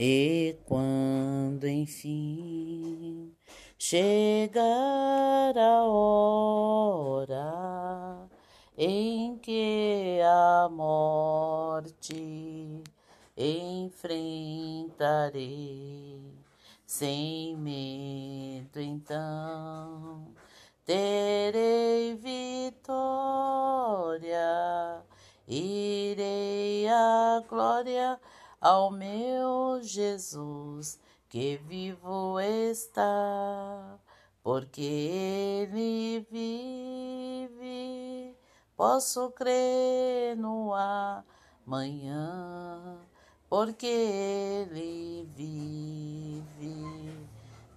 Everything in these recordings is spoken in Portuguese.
E quando enfim chegar a hora em que a morte enfrentarei sem medo, então terei vitória, irei à glória ao meu Jesus que vivo está, porque ele vive, posso crer no amanhã, porque ele vive,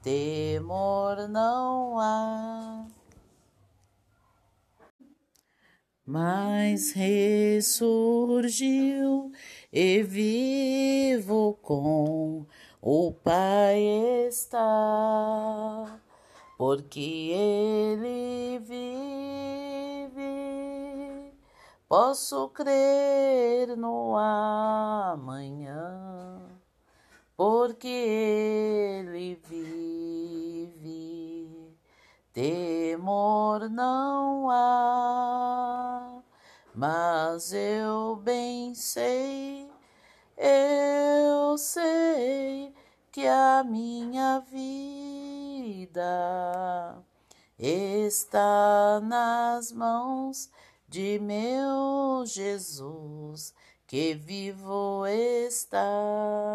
temor não há. Mas ressurgiu e vivo com o Pai está, porque Ele vive. Posso crer no amanhã, porque Ele vive. Temor não há, mas eu bem sei que a minha vida está nas mãos de meu Jesus, que vivo está.